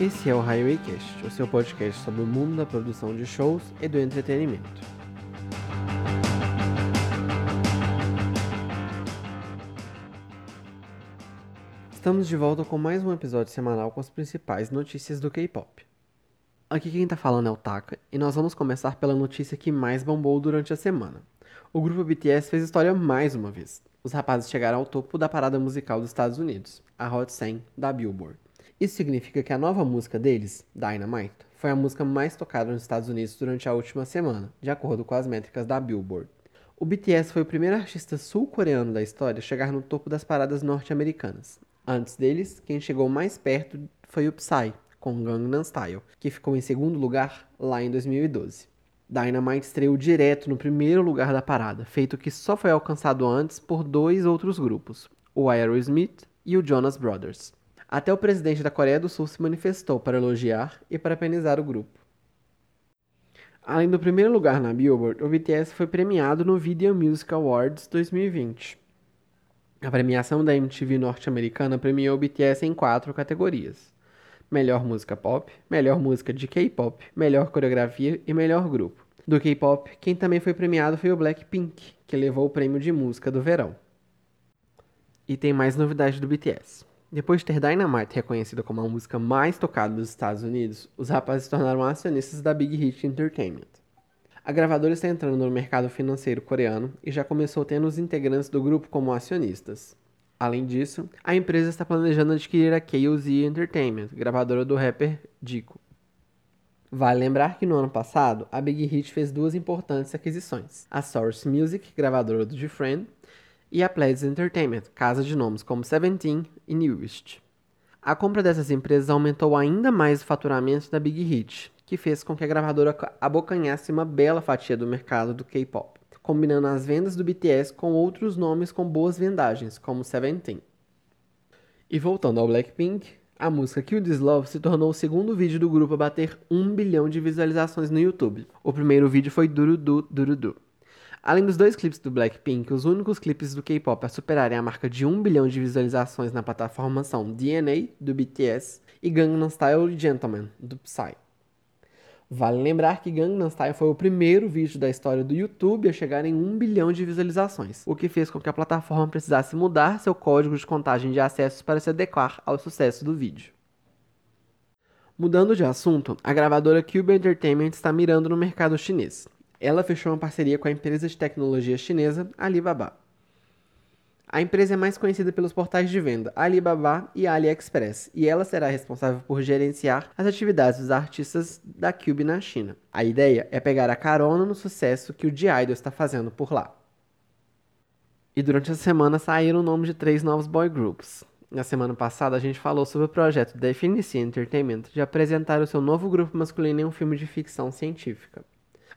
Esse é o Highway Cast, o seu podcast sobre o mundo da produção de shows e do entretenimento. Estamos de volta com mais um episódio semanal com as principais notícias do K-pop. Aqui quem tá falando é o Taka, e nós vamos começar pela notícia que mais bombou durante a semana. O grupo BTS fez história mais uma vez. Os rapazes chegaram ao topo da parada musical dos Estados Unidos, a Hot 100 da Billboard. Isso significa que a nova música deles, Dynamite, foi a música mais tocada nos Estados Unidos durante a última semana, de acordo com as métricas da Billboard. O BTS foi o primeiro artista sul-coreano da história a chegar no topo das paradas norte-americanas. Antes deles, quem chegou mais perto foi o Psy, com Gangnam Style, que ficou em segundo lugar lá em 2012. Dynamite estreou direto no primeiro lugar da parada, feito que só foi alcançado antes por dois outros grupos, o Aerosmith e o Jonas Brothers. Até o presidente da Coreia do Sul se manifestou para elogiar e parabenizar o grupo. Além do primeiro lugar na Billboard, o BTS foi premiado no Video Music Awards 2020. A premiação da MTV norte-americana premiou o BTS em quatro categorias: Melhor música pop, melhor música de K-pop, melhor coreografia e melhor grupo. Do K-pop, quem também foi premiado foi o Blackpink, que levou o prêmio de música do verão. E tem mais novidades do BTS. Depois de ter Dynamite reconhecida como a música mais tocada dos Estados Unidos, os rapazes se tornaram acionistas da Big Hit Entertainment. A gravadora está entrando no mercado financeiro coreano e já começou tendo os integrantes do grupo como acionistas. Além disso, a empresa está planejando adquirir a KOZ Entertainment, gravadora do rapper Dico. Vale lembrar que no ano passado, a Big Hit fez duas importantes aquisições: a Source Music, gravadora do GFriend, e a Pledge Entertainment, casa de nomes como Seventeen e Newest. A compra dessas empresas aumentou ainda mais o faturamento da Big Hit, que fez com que a gravadora abocanhasse uma bela fatia do mercado do K-pop, combinando as vendas do BTS com outros nomes com boas vendagens, como Seventeen. E voltando ao Blackpink, a música Kill This Love se tornou o segundo vídeo do grupo a bater um bilhão de visualizações no YouTube. O primeiro vídeo foi Durudu Durudu. Além dos dois clipes do Blackpink, os únicos clipes do K-pop a superarem a marca de 1 bilhão de visualizações na plataforma são DNA, do BTS, e Gangnam Style Gentleman, do Psy. Vale lembrar que Gangnam Style foi o primeiro vídeo da história do YouTube a chegar em 1 bilhão de visualizações, o que fez com que a plataforma precisasse mudar seu código de contagem de acessos para se adequar ao sucesso do vídeo. Mudando de assunto, a gravadora Cube Entertainment está mirando no mercado chinês ela fechou uma parceria com a empresa de tecnologia chinesa Alibaba. A empresa é mais conhecida pelos portais de venda Alibaba e AliExpress, e ela será responsável por gerenciar as atividades dos artistas da Cube na China. A ideia é pegar a carona no sucesso que o D-Idol está fazendo por lá. E durante a semana saíram o nome de três novos boy groups. Na semana passada a gente falou sobre o projeto da FNC Entertainment de apresentar o seu novo grupo masculino em um filme de ficção científica.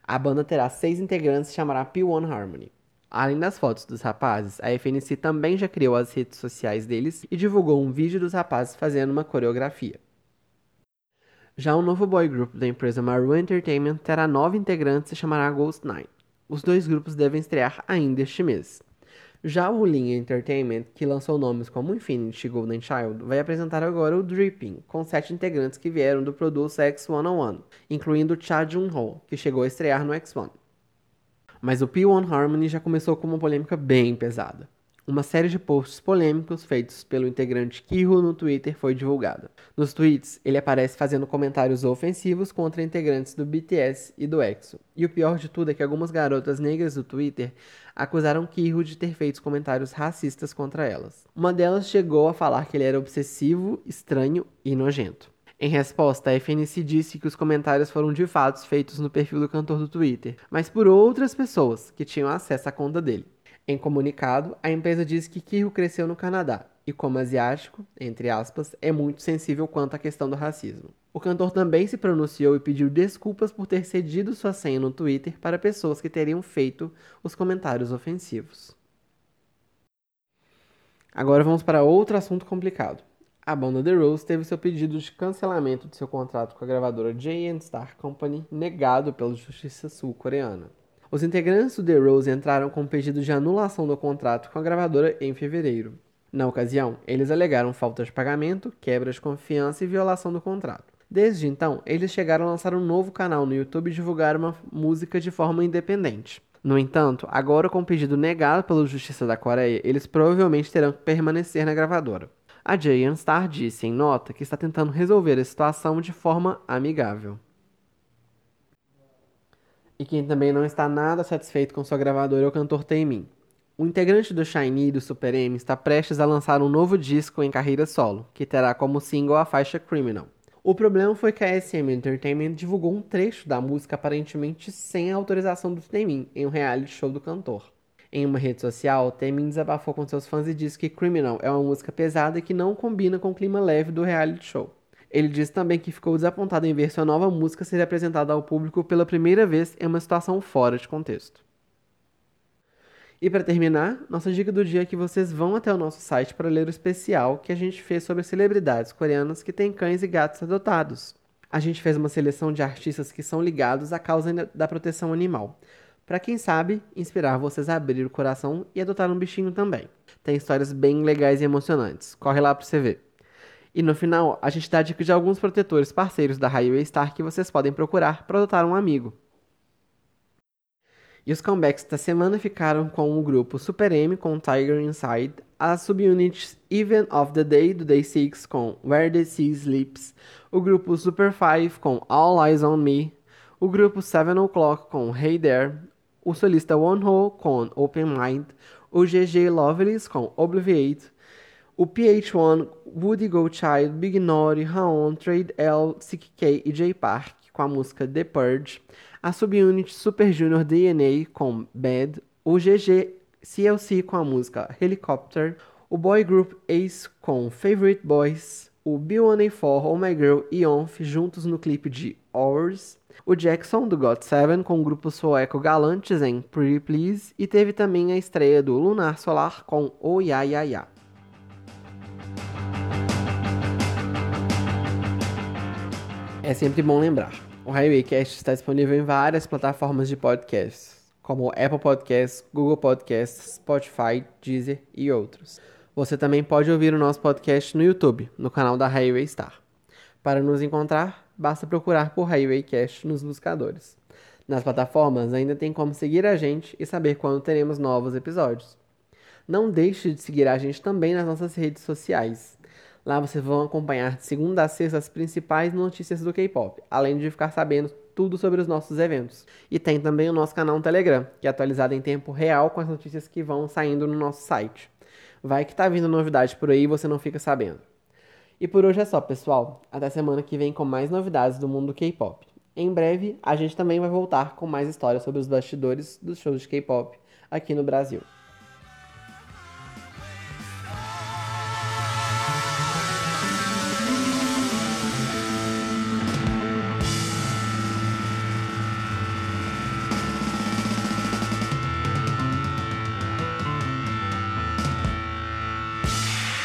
A banda terá seis integrantes e chamará P1 Harmony. Além das fotos dos rapazes, a FNC também já criou as redes sociais deles e divulgou um vídeo dos rapazes fazendo uma coreografia. Já o novo boy group da empresa Maru Entertainment terá nove integrantes e chamará Ghost Nine. Os dois grupos devem estrear ainda este mês. Já o Lin Entertainment, que lançou nomes como Infinity Golden Child, vai apresentar agora o Dripping, com sete integrantes que vieram do Produce X101, incluindo Cha Jun-ho, que chegou a estrear no X1. Mas o P1 Harmony já começou com uma polêmica bem pesada. Uma série de posts polêmicos feitos pelo integrante Kiho no Twitter foi divulgada. Nos tweets, ele aparece fazendo comentários ofensivos contra integrantes do BTS e do EXO. E o pior de tudo é que algumas garotas negras do Twitter acusaram Kiho de ter feito comentários racistas contra elas. Uma delas chegou a falar que ele era obsessivo, estranho e nojento. Em resposta, a FNC disse que os comentários foram de fato feitos no perfil do cantor do Twitter, mas por outras pessoas que tinham acesso à conta dele. Em comunicado, a empresa diz que Kiryu cresceu no Canadá e, como asiático, entre aspas, é muito sensível quanto à questão do racismo. O cantor também se pronunciou e pediu desculpas por ter cedido sua senha no Twitter para pessoas que teriam feito os comentários ofensivos. Agora vamos para outro assunto complicado. A banda The Rose teve seu pedido de cancelamento de seu contrato com a gravadora J&T Star Company negado pela justiça sul-coreana. Os integrantes do The Rose entraram com um pedido de anulação do contrato com a gravadora em fevereiro. Na ocasião, eles alegaram falta de pagamento, quebra de confiança e violação do contrato. Desde então, eles chegaram a lançar um novo canal no YouTube e divulgar uma música de forma independente. No entanto, agora com o pedido negado pela Justiça da Coreia, eles provavelmente terão que permanecer na gravadora. A Jayan Star disse em nota que está tentando resolver a situação de forma amigável. E quem também não está nada satisfeito com sua gravadora é o cantor Taemin. O integrante do Shiny e do Super M está prestes a lançar um novo disco em carreira solo, que terá como single a faixa Criminal. O problema foi que a SM Entertainment divulgou um trecho da música aparentemente sem a autorização do Taemin em um reality show do cantor. Em uma rede social, Taemin desabafou com seus fãs e disse que Criminal é uma música pesada e que não combina com o clima leve do reality show. Ele disse também que ficou desapontado em ver sua nova música ser apresentada ao público pela primeira vez em uma situação fora de contexto. E para terminar, nossa dica do dia é que vocês vão até o nosso site para ler o especial que a gente fez sobre celebridades coreanas que têm cães e gatos adotados. A gente fez uma seleção de artistas que são ligados à causa da proteção animal. Para quem sabe, inspirar vocês a abrir o coração e adotar um bichinho também. Tem histórias bem legais e emocionantes. Corre lá para você ver. E no final, a gente dá dica de alguns protetores parceiros da Highway Star que vocês podem procurar para adotar um amigo. E os comebacks da semana ficaram com o grupo Super M com Tiger Inside, as subunits Even of the Day do Day 6 com Where the Sea Sleeps, o grupo Super 5 com All Eyes on Me, o grupo 7 O'Clock com Hey There, o solista One Ho com Open Mind, o GG Lovelace com Obliviate, o PH1, Woody Go Child, Big Naughty, Raon, Trade L, CK e J Park com a música The Purge, a subunit Super Junior DNA com Bad, o GG CLC com a música Helicopter, o boy group Ace com Favorite Boys, o B1A4, Oh My Girl e Onf juntos no clipe de Hours, o Jackson do GOT7 com o grupo sueco Galantes em Pretty Please e teve também a estreia do Lunar Solar com Oh Ya Ya Ya. É sempre bom lembrar. O Highwaycast está disponível em várias plataformas de podcasts, como Apple Podcasts, Google Podcasts, Spotify, Deezer e outros. Você também pode ouvir o nosso podcast no YouTube, no canal da Highway Star. Para nos encontrar, basta procurar por Highwaycast nos buscadores. Nas plataformas ainda tem como seguir a gente e saber quando teremos novos episódios. Não deixe de seguir a gente também nas nossas redes sociais. Lá vocês vão acompanhar de segunda a sexta as principais notícias do K-pop, além de ficar sabendo tudo sobre os nossos eventos. E tem também o nosso canal no Telegram, que é atualizado em tempo real com as notícias que vão saindo no nosso site. Vai que tá vindo novidade por aí e você não fica sabendo. E por hoje é só, pessoal. Até semana que vem com mais novidades do mundo K-pop. Em breve, a gente também vai voltar com mais histórias sobre os bastidores dos shows de K-pop aqui no Brasil.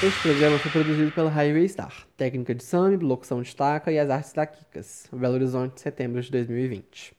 Este programa foi produzido pela Highway Star, técnica de Sami, locução de Taca e as artes da Kikas, Belo Horizonte, setembro de 2020.